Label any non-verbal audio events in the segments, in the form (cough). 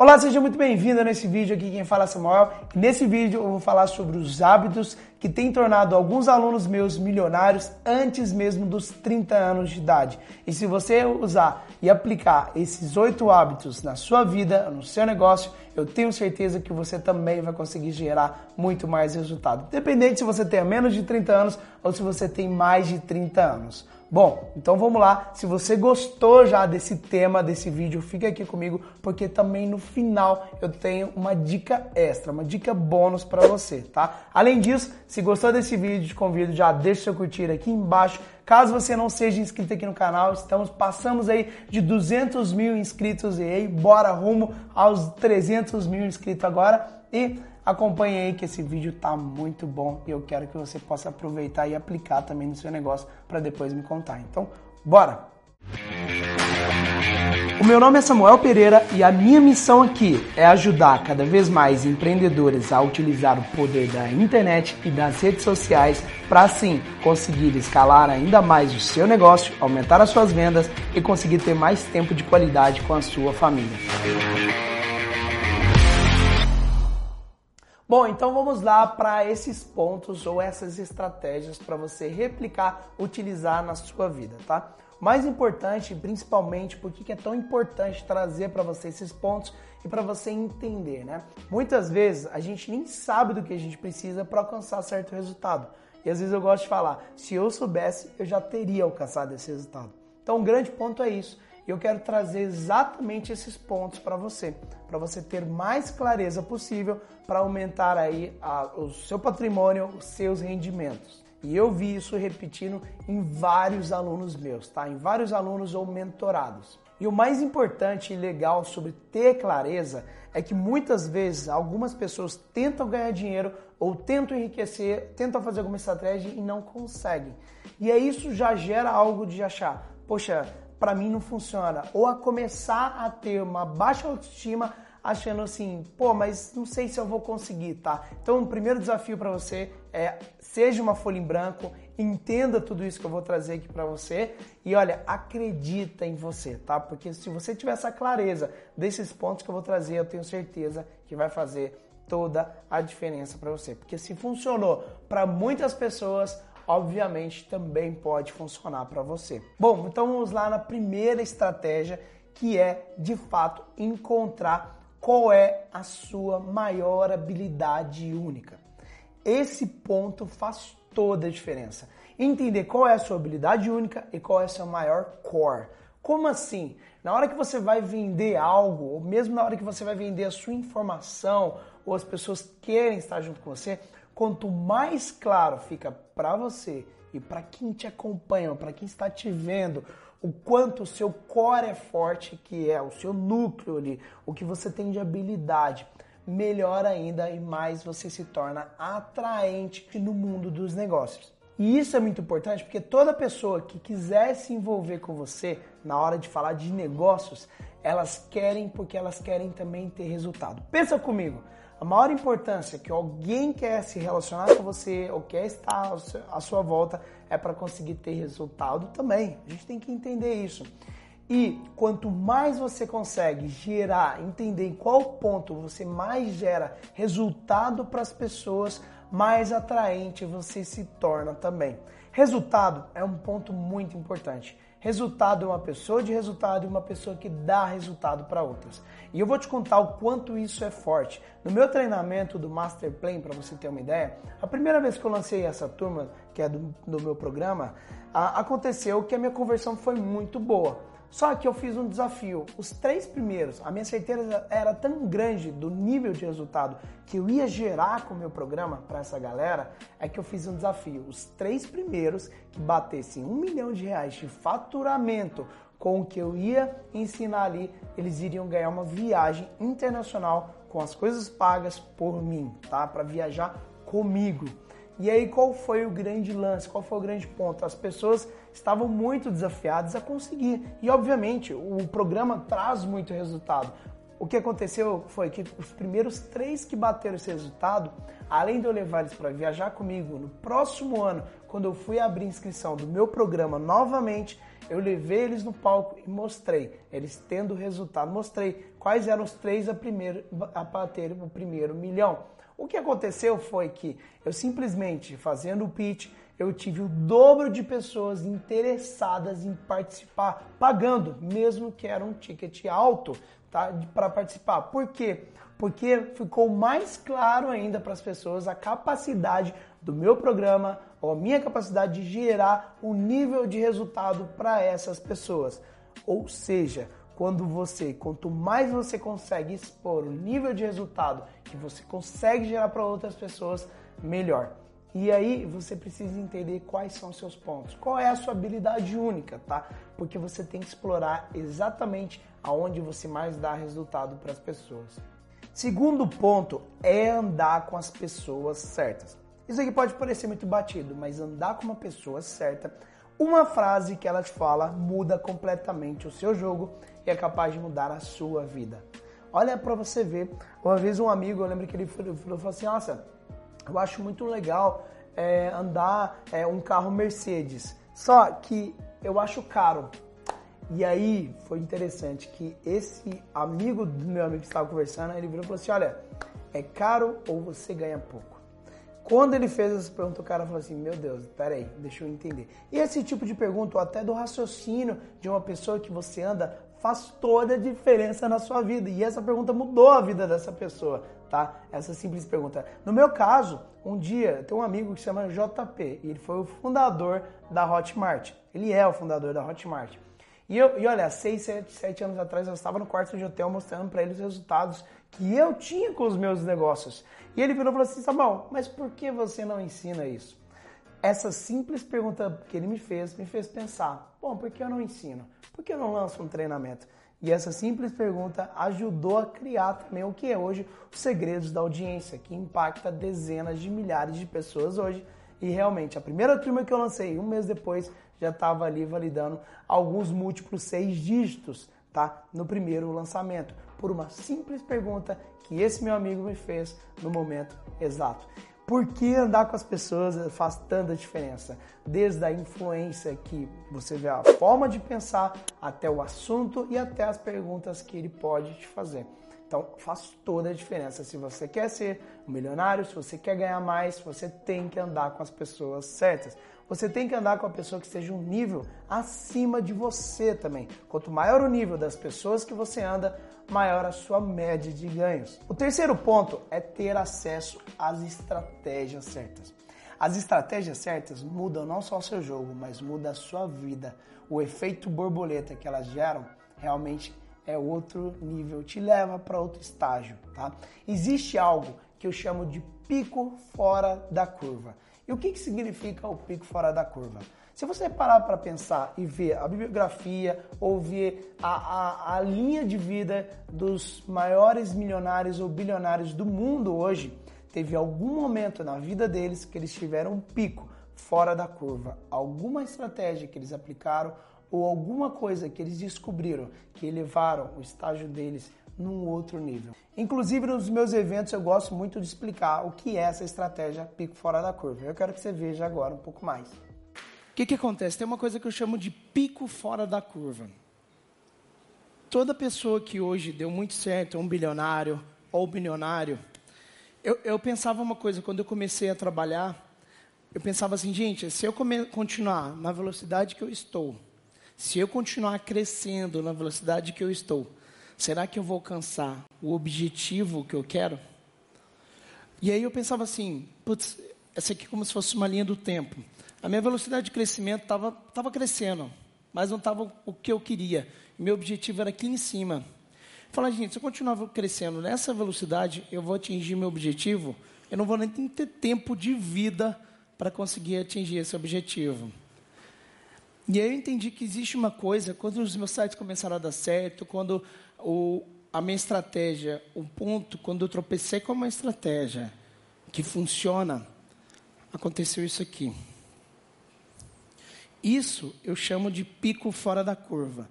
Olá, seja muito bem-vindo nesse vídeo aqui, quem fala é Samuel. Nesse vídeo eu vou falar sobre os hábitos que têm tornado alguns alunos meus milionários antes mesmo dos 30 anos de idade. E se você usar e aplicar esses oito hábitos na sua vida, no seu negócio, eu tenho certeza que você também vai conseguir gerar muito mais resultado. Independente se você tem menos de 30 anos ou se você tem mais de 30 anos. Bom, então vamos lá. Se você gostou já desse tema, desse vídeo, fica aqui comigo, porque também no final eu tenho uma dica extra, uma dica bônus para você, tá? Além disso, se gostou desse vídeo, te convido já deixa seu curtir aqui embaixo. Caso você não seja inscrito aqui no canal, estamos passamos aí de 200 mil inscritos e aí bora rumo aos 300 mil inscritos agora e Acompanhe aí que esse vídeo tá muito bom e eu quero que você possa aproveitar e aplicar também no seu negócio para depois me contar. Então, bora! O meu nome é Samuel Pereira e a minha missão aqui é ajudar cada vez mais empreendedores a utilizar o poder da internet e das redes sociais para assim conseguir escalar ainda mais o seu negócio, aumentar as suas vendas e conseguir ter mais tempo de qualidade com a sua família. Bom, então vamos lá para esses pontos ou essas estratégias para você replicar, utilizar na sua vida, tá? Mais importante, principalmente, porque é tão importante trazer para você esses pontos e para você entender, né? Muitas vezes a gente nem sabe do que a gente precisa para alcançar certo resultado. E às vezes eu gosto de falar, se eu soubesse, eu já teria alcançado esse resultado. Então, um grande ponto é isso e eu quero trazer exatamente esses pontos para você, para você ter mais clareza possível para aumentar aí a, o seu patrimônio, os seus rendimentos. E eu vi isso repetindo em vários alunos meus, tá? Em vários alunos ou mentorados. E o mais importante e legal sobre ter clareza é que muitas vezes algumas pessoas tentam ganhar dinheiro ou tentam enriquecer, tentam fazer alguma estratégia e não conseguem. E aí isso já gera algo de achar, poxa, para mim não funciona. Ou a começar a ter uma baixa autoestima achando assim, pô, mas não sei se eu vou conseguir, tá? Então, o primeiro desafio para você é seja uma folha em branco, entenda tudo isso que eu vou trazer aqui para você e olha, acredita em você, tá? Porque se você tiver essa clareza desses pontos que eu vou trazer, eu tenho certeza que vai fazer toda a diferença para você. Porque se funcionou para muitas pessoas, obviamente também pode funcionar para você. Bom, então vamos lá na primeira estratégia, que é de fato encontrar qual é a sua maior habilidade única. Esse ponto faz toda a diferença. Entender qual é a sua habilidade única e qual é o seu maior core. Como assim? Na hora que você vai vender algo, ou mesmo na hora que você vai vender a sua informação, ou as pessoas querem estar junto com você, quanto mais claro fica para você e para quem te acompanha, para quem está te vendo, o quanto o seu core é forte, que é o seu núcleo ali, o que você tem de habilidade, melhor ainda e mais você se torna atraente no mundo dos negócios. E isso é muito importante porque toda pessoa que quiser se envolver com você na hora de falar de negócios, elas querem porque elas querem também ter resultado. Pensa comigo, a maior importância que alguém quer se relacionar com você ou quer estar à sua volta é para conseguir ter resultado também. A gente tem que entender isso. E quanto mais você consegue gerar, entender em qual ponto você mais gera resultado para as pessoas, mais atraente você se torna também. Resultado é um ponto muito importante. Resultado é uma pessoa de resultado e uma pessoa que dá resultado para outras. E eu vou te contar o quanto isso é forte. No meu treinamento do Master Plan, para você ter uma ideia, a primeira vez que eu lancei essa turma, que é do, do meu programa, a, aconteceu que a minha conversão foi muito boa. Só que eu fiz um desafio. Os três primeiros, a minha certeza era tão grande do nível de resultado que eu ia gerar com o meu programa para essa galera, é que eu fiz um desafio. Os três primeiros que batessem um milhão de reais de faturamento com o que eu ia ensinar ali, eles iriam ganhar uma viagem internacional com as coisas pagas por mim, tá? Para viajar comigo. E aí qual foi o grande lance? Qual foi o grande ponto? As pessoas estavam muito desafiadas a conseguir. E obviamente o programa traz muito resultado. O que aconteceu foi que os primeiros três que bateram esse resultado, além de eu levar eles para viajar comigo no próximo ano, quando eu fui abrir inscrição do meu programa novamente, eu levei eles no palco e mostrei, eles tendo resultado, mostrei quais eram os três a, primeiro, a bater o primeiro milhão. O que aconteceu foi que eu simplesmente fazendo o pitch, eu tive o dobro de pessoas interessadas em participar, pagando, mesmo que era um ticket alto, tá, para participar. Por quê? Porque ficou mais claro ainda para as pessoas a capacidade do meu programa ou a minha capacidade de gerar um nível de resultado para essas pessoas. Ou seja, quando você, quanto mais você consegue expor o nível de resultado que você consegue gerar para outras pessoas, melhor. E aí você precisa entender quais são seus pontos, qual é a sua habilidade única, tá? Porque você tem que explorar exatamente aonde você mais dá resultado para as pessoas. Segundo ponto é andar com as pessoas certas. Isso aqui pode parecer muito batido, mas andar com uma pessoa certa, uma frase que ela te fala muda completamente o seu jogo e é capaz de mudar a sua vida. Olha para você ver. Uma vez um amigo, eu lembro que ele falou, falou assim: Nossa, eu acho muito legal é, andar é, um carro Mercedes, só que eu acho caro. E aí foi interessante que esse amigo do meu amigo que estava conversando, ele virou e falou assim: Olha, é caro ou você ganha pouco? Quando ele fez essa pergunta, o cara falou assim: Meu Deus, peraí, deixa eu entender. E esse tipo de pergunta, ou até do raciocínio de uma pessoa que você anda, faz toda a diferença na sua vida. E essa pergunta mudou a vida dessa pessoa, tá? Essa simples pergunta. No meu caso, um dia, tem um amigo que se chama JP, e ele foi o fundador da Hotmart. Ele é o fundador da Hotmart. E, eu, e olha, seis, sete, sete anos atrás eu estava no quarto de hotel mostrando para ele os resultados que eu tinha com os meus negócios. E ele virou e falou assim: Samuel, mas por que você não ensina isso? Essa simples pergunta que ele me fez me fez pensar: bom, por que eu não ensino? Por que eu não lanço um treinamento? E essa simples pergunta ajudou a criar também o que é hoje os segredos da audiência, que impacta dezenas de milhares de pessoas hoje. E realmente, a primeira turma que eu lancei, um mês depois, já estava ali validando alguns múltiplos seis dígitos, tá? No primeiro lançamento por uma simples pergunta que esse meu amigo me fez no momento exato. Por que andar com as pessoas faz tanta diferença? Desde a influência que você vê a forma de pensar, até o assunto e até as perguntas que ele pode te fazer. Então faz toda a diferença. Se você quer ser um milionário, se você quer ganhar mais, você tem que andar com as pessoas certas. Você tem que andar com a pessoa que esteja um nível acima de você também. Quanto maior o nível das pessoas que você anda, maior a sua média de ganhos. O terceiro ponto é ter acesso às estratégias certas. As estratégias certas mudam não só o seu jogo, mas muda a sua vida. O efeito borboleta que elas geram realmente é outro nível, te leva para outro estágio, tá? Existe algo que eu chamo de pico fora da curva. E o que, que significa o pico fora da curva? Se você parar para pensar e ver a bibliografia ou ver a, a, a linha de vida dos maiores milionários ou bilionários do mundo hoje, teve algum momento na vida deles que eles tiveram um pico fora da curva. Alguma estratégia que eles aplicaram ou alguma coisa que eles descobriram que elevaram o estágio deles num outro nível. Inclusive nos meus eventos eu gosto muito de explicar o que é essa estratégia pico fora da curva. Eu quero que você veja agora um pouco mais que, que acontece? Tem uma coisa que eu chamo de pico fora da curva. Toda pessoa que hoje deu muito certo, é um bilionário ou bilionário, eu, eu pensava uma coisa, quando eu comecei a trabalhar, eu pensava assim, gente, se eu continuar na velocidade que eu estou, se eu continuar crescendo na velocidade que eu estou, será que eu vou alcançar o objetivo que eu quero? E aí eu pensava assim, putz, essa aqui é como se fosse uma linha do tempo. A minha velocidade de crescimento estava tava crescendo, mas não estava o que eu queria. Meu objetivo era aqui em cima. Falar, gente, se eu continuar crescendo nessa velocidade, eu vou atingir meu objetivo, eu não vou nem ter tempo de vida para conseguir atingir esse objetivo. E aí eu entendi que existe uma coisa, quando os meus sites começaram a dar certo, quando o, a minha estratégia, o ponto, quando eu tropecei com uma estratégia que funciona, aconteceu isso aqui. Isso eu chamo de pico fora da curva.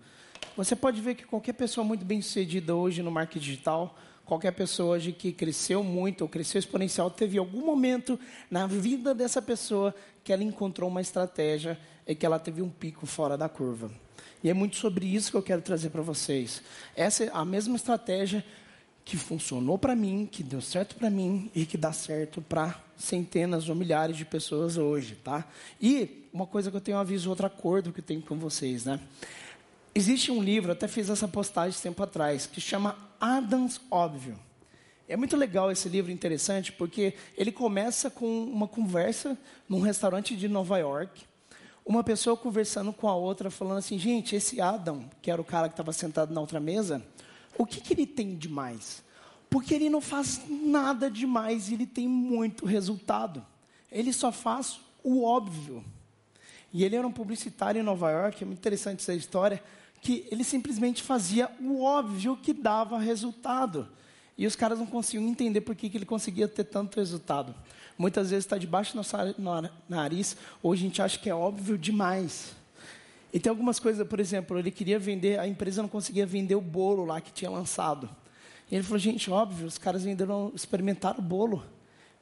Você pode ver que qualquer pessoa muito bem sucedida hoje no marketing digital, qualquer pessoa hoje que cresceu muito ou cresceu exponencial, teve algum momento na vida dessa pessoa que ela encontrou uma estratégia e que ela teve um pico fora da curva. E é muito sobre isso que eu quero trazer para vocês. Essa é a mesma estratégia que funcionou para mim, que deu certo para mim e que dá certo para centenas ou milhares de pessoas hoje, tá? E uma coisa que eu tenho um aviso, outro acordo que eu tenho com vocês, né? Existe um livro, até fiz essa postagem tempo atrás, que chama Adams Óbvio. É muito legal esse livro, interessante, porque ele começa com uma conversa num restaurante de Nova York, uma pessoa conversando com a outra, falando assim, gente, esse Adam, que era o cara que estava sentado na outra mesa, o que, que ele tem de mais? Porque ele não faz nada demais e ele tem muito resultado. Ele só faz o óbvio. E ele era um publicitário em Nova York, é muito interessante essa história, que ele simplesmente fazia o óbvio que dava resultado. E os caras não conseguiam entender por que, que ele conseguia ter tanto resultado. Muitas vezes está debaixo do nosso nariz, hoje a gente acha que é óbvio demais. E tem algumas coisas, por exemplo, ele queria vender, a empresa não conseguia vender o bolo lá que tinha lançado. E ele falou, gente, óbvio, os caras venderam, experimentaram o bolo.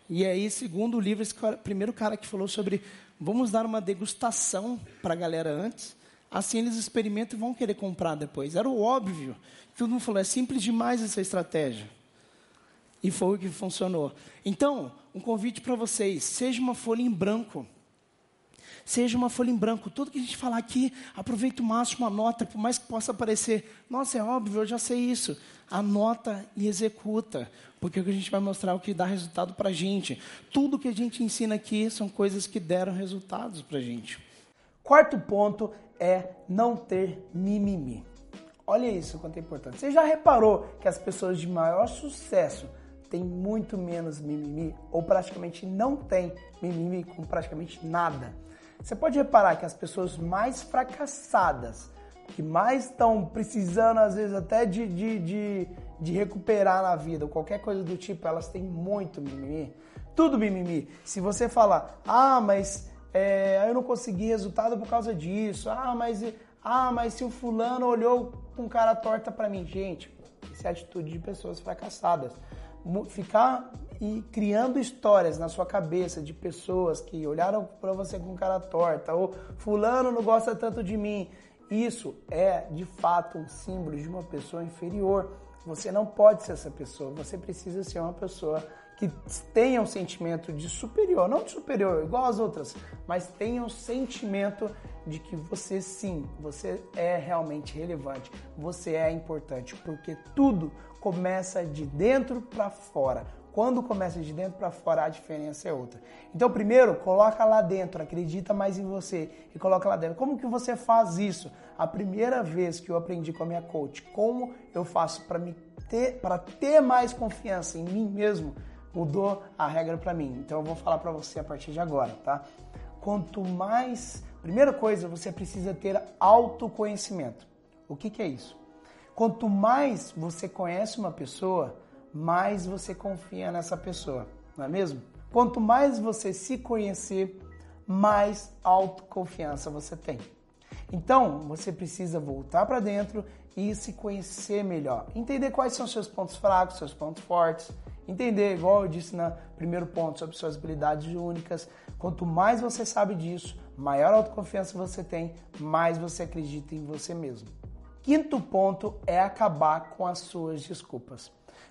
E aí, segundo o livro, esse cara, primeiro cara que falou sobre, vamos dar uma degustação para a galera antes, assim eles experimentam e vão querer comprar depois. Era o óbvio. Todo mundo falou, é simples demais essa estratégia. E foi o que funcionou. Então, um convite para vocês: seja uma folha em branco. Seja uma folha em branco. Tudo que a gente falar aqui, aproveita o máximo, anota, por mais que possa parecer, nossa, é óbvio, eu já sei isso. Anota e executa, porque o que a gente vai mostrar é o que dá resultado para a gente. Tudo que a gente ensina aqui são coisas que deram resultados para a gente. Quarto ponto é não ter mimimi. Olha isso quanto é importante. Você já reparou que as pessoas de maior sucesso tem muito menos mimimi ou praticamente não tem mimimi com praticamente nada. Você pode reparar que as pessoas mais fracassadas, que mais estão precisando às vezes até de, de, de, de recuperar na vida ou qualquer coisa do tipo, elas têm muito mimimi. Tudo mimimi. Se você falar, ah, mas é, eu não consegui resultado por causa disso, ah, mas, ah, mas se o fulano olhou com cara torta para mim, gente, isso é atitude de pessoas fracassadas ficar e criando histórias na sua cabeça de pessoas que olharam para você com cara torta ou fulano não gosta tanto de mim. Isso é de fato um símbolo de uma pessoa inferior. Você não pode ser essa pessoa, você precisa ser uma pessoa que tenha um sentimento de superior, não de superior igual as outras, mas tenha um sentimento de que você sim, você é realmente relevante, você é importante, porque tudo começa de dentro para fora. Quando começa de dentro para fora, a diferença é outra. Então, primeiro, coloca lá dentro, acredita mais em você e coloca lá dentro. Como que você faz isso? A primeira vez que eu aprendi com a minha coach, como eu faço para me ter, para ter mais confiança em mim mesmo, mudou a regra para mim. Então, eu vou falar para você a partir de agora, tá? Quanto mais, primeira coisa, você precisa ter autoconhecimento. O que, que é isso? Quanto mais você conhece uma pessoa, mais você confia nessa pessoa, não é mesmo? Quanto mais você se conhecer, mais autoconfiança você tem. Então, você precisa voltar para dentro e se conhecer melhor. Entender quais são seus pontos fracos, seus pontos fortes. Entender, igual eu disse no primeiro ponto, sobre suas habilidades únicas. Quanto mais você sabe disso, maior autoconfiança você tem, mais você acredita em você mesmo. Quinto ponto é acabar com as suas desculpas.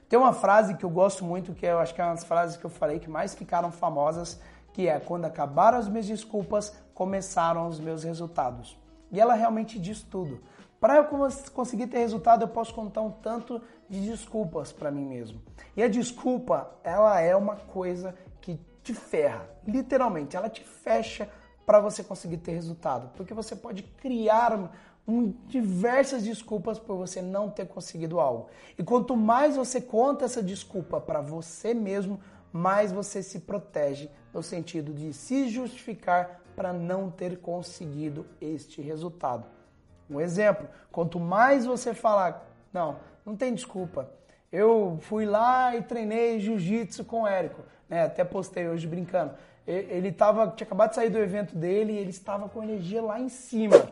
Tem uma frase que eu gosto muito, que eu acho que é uma das frases que eu falei que mais ficaram famosas, que é quando acabaram as minhas desculpas, começaram os meus resultados. E ela realmente diz tudo. Para eu conseguir ter resultado, eu posso contar um tanto de desculpas para mim mesmo. E a desculpa, ela é uma coisa que te ferra, literalmente, ela te fecha para você conseguir ter resultado, porque você pode criar diversas desculpas por você não ter conseguido algo. E quanto mais você conta essa desculpa para você mesmo, mais você se protege no sentido de se justificar para não ter conseguido este resultado. Um exemplo, quanto mais você falar, não, não tem desculpa. Eu fui lá e treinei jiu-jitsu com o Érico, né? Até postei hoje brincando. Ele tava, tinha acabado de sair do evento dele e ele estava com energia lá em cima.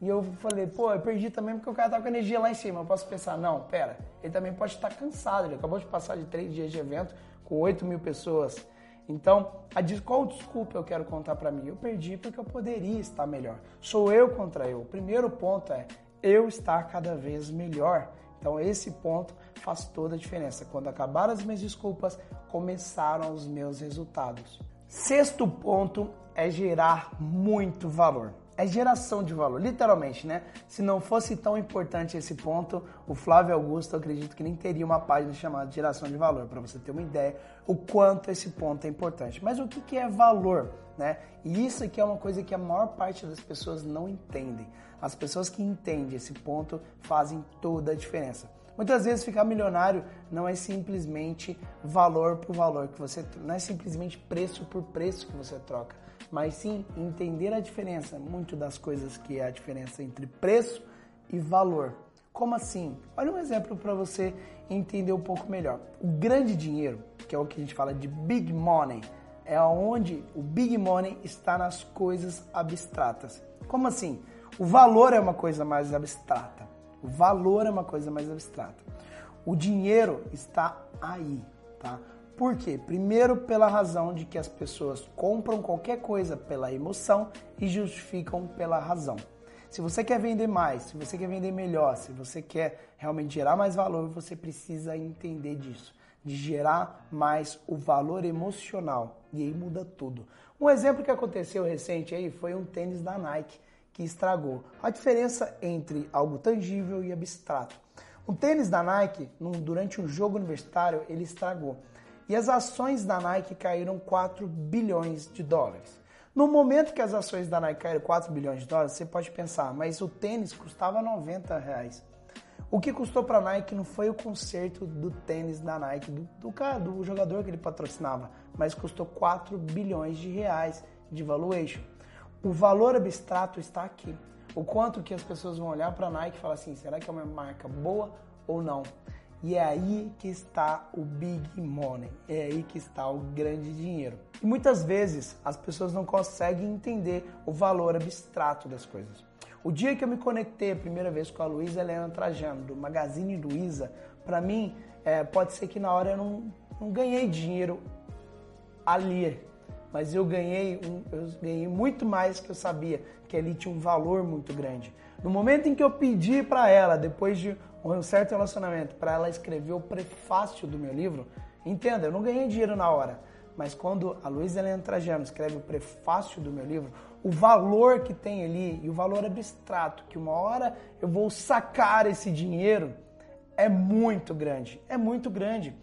E eu falei, pô, eu perdi também porque o cara tá com energia lá em cima. Eu posso pensar, não, pera, ele também pode estar cansado. Ele acabou de passar de três dias de evento com 8 mil pessoas. Então, a, qual desculpa eu quero contar para mim? Eu perdi porque eu poderia estar melhor. Sou eu contra eu. O primeiro ponto é eu estar cada vez melhor. Então, esse ponto faz toda a diferença. Quando acabaram as minhas desculpas, começaram os meus resultados. Sexto ponto é gerar muito valor é geração de valor, literalmente, né? Se não fosse tão importante esse ponto, o Flávio Augusto, acredito que nem teria uma página chamada geração de valor, para você ter uma ideia o quanto esse ponto é importante. Mas o que, que é valor, né? E isso aqui é uma coisa que a maior parte das pessoas não entendem. As pessoas que entendem esse ponto fazem toda a diferença. Muitas vezes ficar milionário não é simplesmente valor por valor que você, não é simplesmente preço por preço que você troca mas sim entender a diferença, muito das coisas que é a diferença entre preço e valor. Como assim? Olha um exemplo para você entender um pouco melhor. O grande dinheiro, que é o que a gente fala de big money, é onde o big money está nas coisas abstratas. Como assim? O valor é uma coisa mais abstrata. O valor é uma coisa mais abstrata. O dinheiro está aí, tá? Por quê? Primeiro, pela razão de que as pessoas compram qualquer coisa pela emoção e justificam pela razão. Se você quer vender mais, se você quer vender melhor, se você quer realmente gerar mais valor, você precisa entender disso, de gerar mais o valor emocional. E aí muda tudo. Um exemplo que aconteceu recente aí foi um tênis da Nike que estragou. A diferença entre algo tangível e abstrato. Um tênis da Nike, durante um jogo universitário, ele estragou e as ações da Nike caíram 4 bilhões de dólares. No momento que as ações da Nike caíram 4 bilhões de dólares, você pode pensar, mas o tênis custava 90 reais. O que custou para a Nike não foi o conserto do tênis da Nike, do, do, do jogador que ele patrocinava, mas custou 4 bilhões de reais de valuation. O valor abstrato está aqui. O quanto que as pessoas vão olhar para a Nike e falar assim, será que é uma marca boa ou não? E é aí que está o big money, é aí que está o grande dinheiro. E muitas vezes as pessoas não conseguem entender o valor abstrato das coisas. O dia que eu me conectei a primeira vez com a Luísa Helena Trajano, do Magazine Luiza, para mim, é, pode ser que na hora eu não, não ganhei dinheiro ali, mas eu ganhei, um, eu ganhei muito mais que eu sabia que ali tinha um valor muito grande. No momento em que eu pedi para ela, depois de um certo relacionamento para ela escrever o prefácio do meu livro, entenda, eu não ganhei dinheiro na hora, mas quando a Luísa Helena Trajano escreve o prefácio do meu livro, o valor que tem ali e o valor abstrato, que uma hora eu vou sacar esse dinheiro, é muito grande, é muito grande.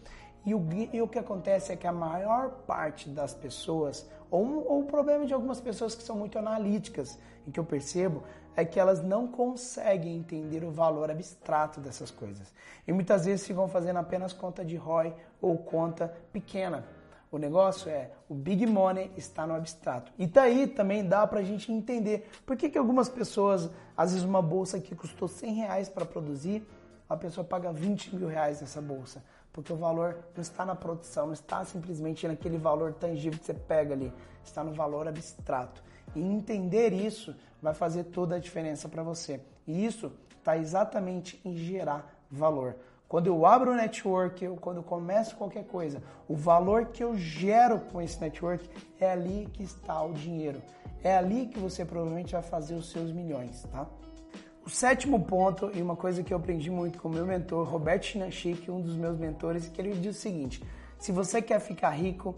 E o, e o que acontece é que a maior parte das pessoas, ou, ou o problema de algumas pessoas que são muito analíticas, em que eu percebo, é que elas não conseguem entender o valor abstrato dessas coisas. E muitas vezes ficam fazendo apenas conta de ROI ou conta pequena. O negócio é, o big money está no abstrato. E daí também dá pra gente entender por que, que algumas pessoas, às vezes uma bolsa que custou 100 reais para produzir, a pessoa paga 20 mil reais nessa bolsa porque o valor não está na produção, não está simplesmente naquele valor tangível que você pega ali, está no valor abstrato. E entender isso vai fazer toda a diferença para você. E isso está exatamente em gerar valor. Quando eu abro o network, eu, quando eu começo qualquer coisa, o valor que eu gero com esse network é ali que está o dinheiro. É ali que você provavelmente vai fazer os seus milhões, tá? O sétimo ponto, e uma coisa que eu aprendi muito com meu mentor, Roberto Chinanchik, um dos meus mentores, que ele diz o seguinte: se você quer ficar rico,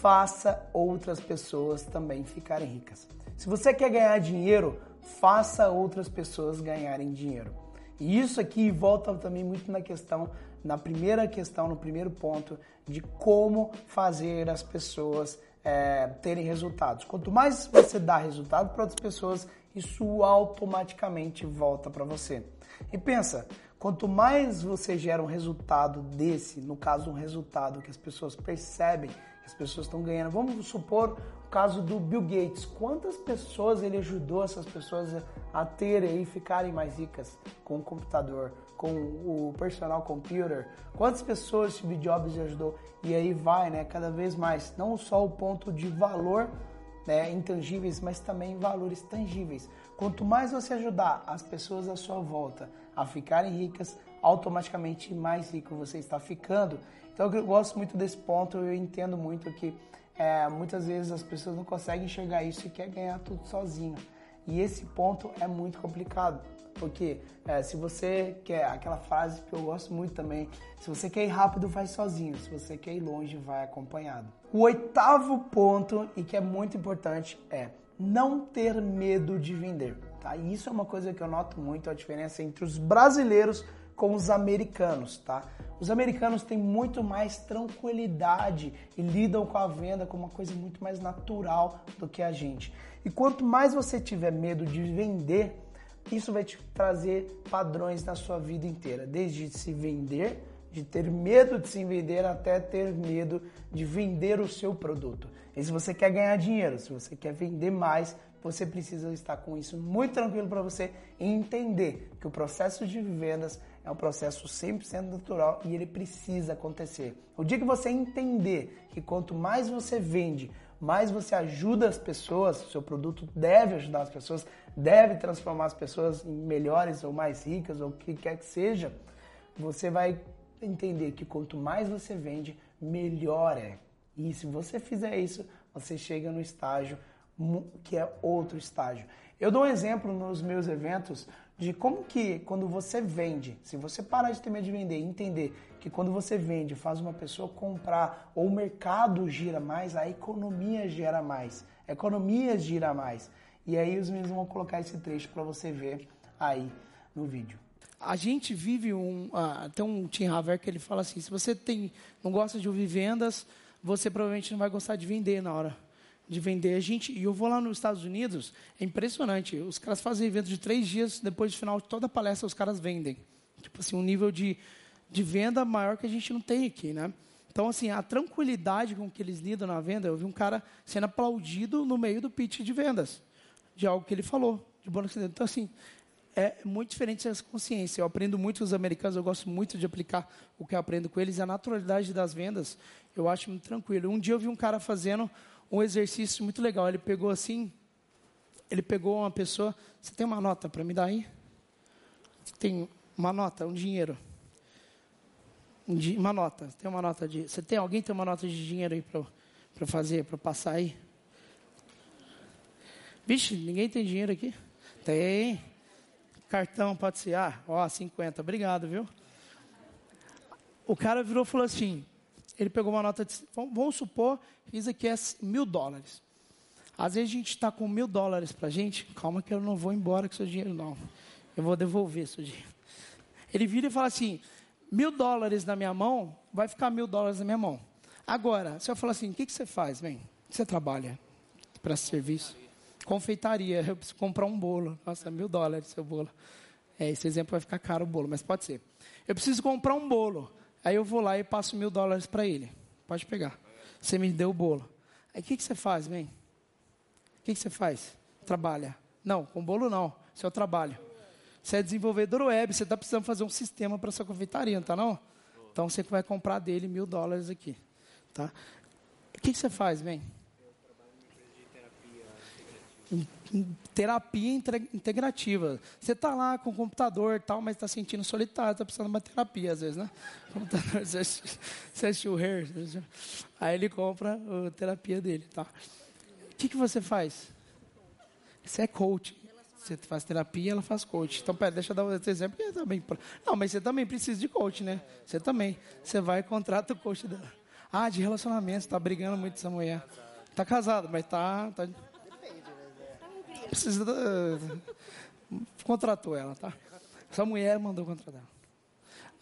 faça outras pessoas também ficarem ricas. Se você quer ganhar dinheiro, faça outras pessoas ganharem dinheiro. E isso aqui volta também muito na questão, na primeira questão, no primeiro ponto, de como fazer as pessoas é, terem resultados. Quanto mais você dá resultado para outras pessoas, isso automaticamente volta para você. E pensa, quanto mais você gera um resultado desse, no caso um resultado que as pessoas percebem, que as pessoas estão ganhando. Vamos supor o caso do Bill Gates. Quantas pessoas ele ajudou essas pessoas a terem e ficarem mais ricas com o computador, com o personal computer? Quantas pessoas Steve Jobs ajudou? E aí vai, né, cada vez mais, não só o ponto de valor né, intangíveis, mas também valores tangíveis. Quanto mais você ajudar as pessoas à sua volta a ficarem ricas, automaticamente mais rico você está ficando. Então eu gosto muito desse ponto, eu entendo muito que é, muitas vezes as pessoas não conseguem enxergar isso e quer ganhar tudo sozinho. E esse ponto é muito complicado, porque é, se você quer, aquela frase que eu gosto muito também, se você quer ir rápido, vai sozinho, se você quer ir longe, vai acompanhado. O oitavo ponto, e que é muito importante, é não ter medo de vender. Tá? E isso é uma coisa que eu noto muito, a diferença entre os brasileiros com os americanos, tá? Os americanos têm muito mais tranquilidade e lidam com a venda como uma coisa muito mais natural do que a gente. E quanto mais você tiver medo de vender, isso vai te trazer padrões na sua vida inteira, desde se vender, de ter medo de se vender até ter medo de vender o seu produto. E se você quer ganhar dinheiro, se você quer vender mais, você precisa estar com isso muito tranquilo para você entender que o processo de vendas é um processo 100% natural e ele precisa acontecer. O dia que você entender que quanto mais você vende, mais você ajuda as pessoas, seu produto deve ajudar as pessoas, deve transformar as pessoas em melhores ou mais ricas ou o que quer que seja, você vai entender que quanto mais você vende, melhor é. E se você fizer isso, você chega no estágio que é outro estágio. Eu dou um exemplo nos meus eventos de como que quando você vende, se você parar de ter medo de vender entender que quando você vende faz uma pessoa comprar ou o mercado gira mais, a economia gera mais, a economia gira mais. E aí os meninos vão colocar esse trecho para você ver aí no vídeo. A gente vive um. Uh, tem um Tim Haver que ele fala assim: se você tem, não gosta de ouvir vendas, você provavelmente não vai gostar de vender na hora de vender. A gente, e eu vou lá nos Estados Unidos, é impressionante. Os caras fazem eventos de três dias, depois do final de toda a palestra, os caras vendem. Tipo assim, um nível de, de venda maior que a gente não tem aqui, né? Então, assim, a tranquilidade com que eles lidam na venda, eu vi um cara sendo aplaudido no meio do pitch de vendas, de algo que ele falou, de bônus. Então, assim, é muito diferente essa consciência. Eu aprendo muito com os americanos, eu gosto muito de aplicar o que eu aprendo com eles. A naturalidade das vendas, eu acho muito tranquilo. Um dia eu vi um cara fazendo um exercício muito legal. Ele pegou assim, ele pegou uma pessoa. Você tem uma nota para me dar aí? Tem uma nota, um dinheiro. Um di, uma nota. Tem uma nota de. Você tem alguém tem uma nota de dinheiro aí para fazer, para passar aí? Vixe, ninguém tem dinheiro aqui? Tem. Cartão pode ser. Ah, ó, 50. Obrigado, viu? O cara virou e falou assim: ele pegou uma nota de. Vamos supor isso aqui é mil dólares. Às vezes a gente está com mil dólares para gente, calma que eu não vou embora com seu dinheiro, não. Eu vou devolver seu dinheiro. Ele vira e fala assim: mil dólares na minha mão, vai ficar mil dólares na minha mão. Agora, se eu falar assim, o que, que você faz, bem? Você trabalha para serviço? Confeitaria, eu preciso comprar um bolo. Nossa, mil dólares seu bolo. É, esse exemplo vai ficar caro o bolo, mas pode ser. Eu preciso comprar um bolo. Aí eu vou lá e passo mil dólares para ele. Pode pegar. Você me deu o bolo. Aí o que, que você faz, bem? O que, que você faz? Trabalha. Não, com bolo não. Seu trabalho. Você é desenvolvedor web, você está precisando fazer um sistema para sua confeitaria, não está não? Então você vai comprar dele mil dólares aqui. Tá? O que, que você faz, bem? Terapia integrativa. Você está lá com o computador tal, mas está sentindo solitário, está precisando de uma terapia às vezes, né? Computador, (laughs) você assistiu o Hair, aí ele compra a terapia dele, tá? O que, que você faz? Você é coach. Você faz terapia, ela faz coach. Então, pera, deixa eu dar outro exemplo. Eu também, não, mas você também precisa de coach, né? Você também. Você vai e contrata o coach dela. Ah, de relacionamento, está brigando muito essa mulher. Está casado, mas está... Tá, precisa. Contratou ela, tá? Essa mulher mandou contratar.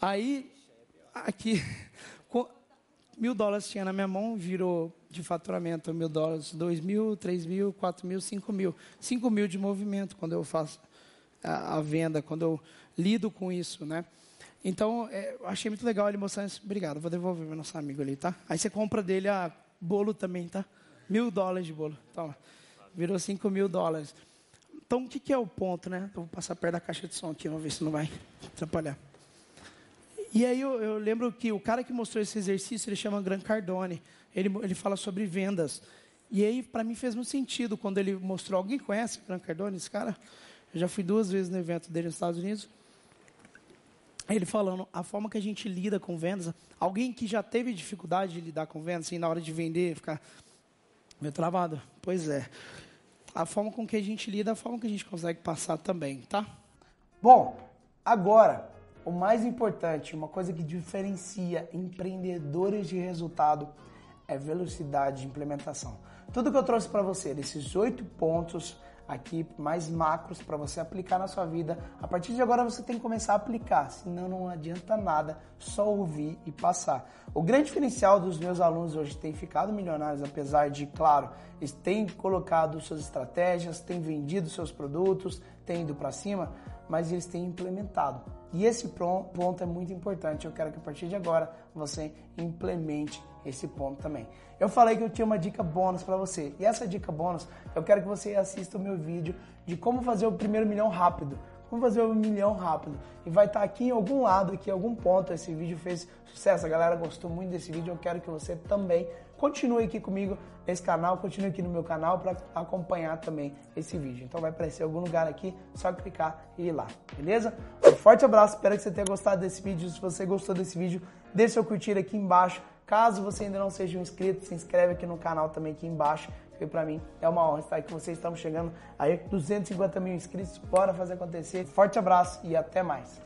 Aí, aqui, (laughs) mil dólares tinha na minha mão, virou de faturamento mil dólares, dois mil, três mil, quatro mil, cinco mil. Cinco mil de movimento quando eu faço a, a venda, quando eu lido com isso, né? Então, é, achei muito legal ele mostrar isso. Obrigado, vou devolver meu nosso amigo ali, tá? Aí você compra dele a bolo também, tá? Mil dólares de bolo. Toma virou 5 mil dólares. Então, o que, que, é o ponto, né? Eu vou passar perto da caixa de som aqui, vamos ver se não vai atrapalhar. E aí eu, eu lembro que o cara que mostrou esse exercício, ele chama Gran Cardone. Ele, ele fala sobre vendas. E aí, para mim, fez muito sentido quando ele mostrou. Alguém conhece o Gran Cardone, esse cara? Eu já fui duas vezes no evento dele nos Estados Unidos. Ele falando a forma que a gente lida com vendas. Alguém que já teve dificuldade de lidar com vendas, assim, na hora de vender, ficar meio travado. Pois é. A forma com que a gente lida, a forma que a gente consegue passar também, tá? Bom, agora, o mais importante, uma coisa que diferencia empreendedores de resultado é velocidade de implementação. Tudo que eu trouxe para você, desses oito pontos aqui mais macros para você aplicar na sua vida, a partir de agora você tem que começar a aplicar, senão não adianta nada só ouvir e passar. O grande diferencial dos meus alunos hoje tem ficado milionários, apesar de, claro, eles têm colocado suas estratégias, têm vendido seus produtos, têm ido para cima, mas eles têm implementado. E esse ponto é muito importante. Eu quero que a partir de agora você implemente esse ponto também. Eu falei que eu tinha uma dica bônus para você. E essa dica bônus, eu quero que você assista o meu vídeo de como fazer o primeiro milhão rápido. Como fazer um milhão rápido. E vai estar tá aqui em algum lado, aqui em algum ponto. Esse vídeo fez sucesso. A galera gostou muito desse vídeo. Eu quero que você também continue aqui comigo nesse canal, continue aqui no meu canal para acompanhar também esse vídeo. Então vai aparecer algum lugar aqui, só clicar e ir lá, beleza? Um forte abraço, espero que você tenha gostado desse vídeo. Se você gostou desse vídeo, deixe seu curtir aqui embaixo. Caso você ainda não seja um inscrito, se inscreve aqui no canal também aqui embaixo, que para mim é uma honra estar aqui com vocês. Estamos chegando aí 250 mil inscritos, bora fazer acontecer. Forte abraço e até mais.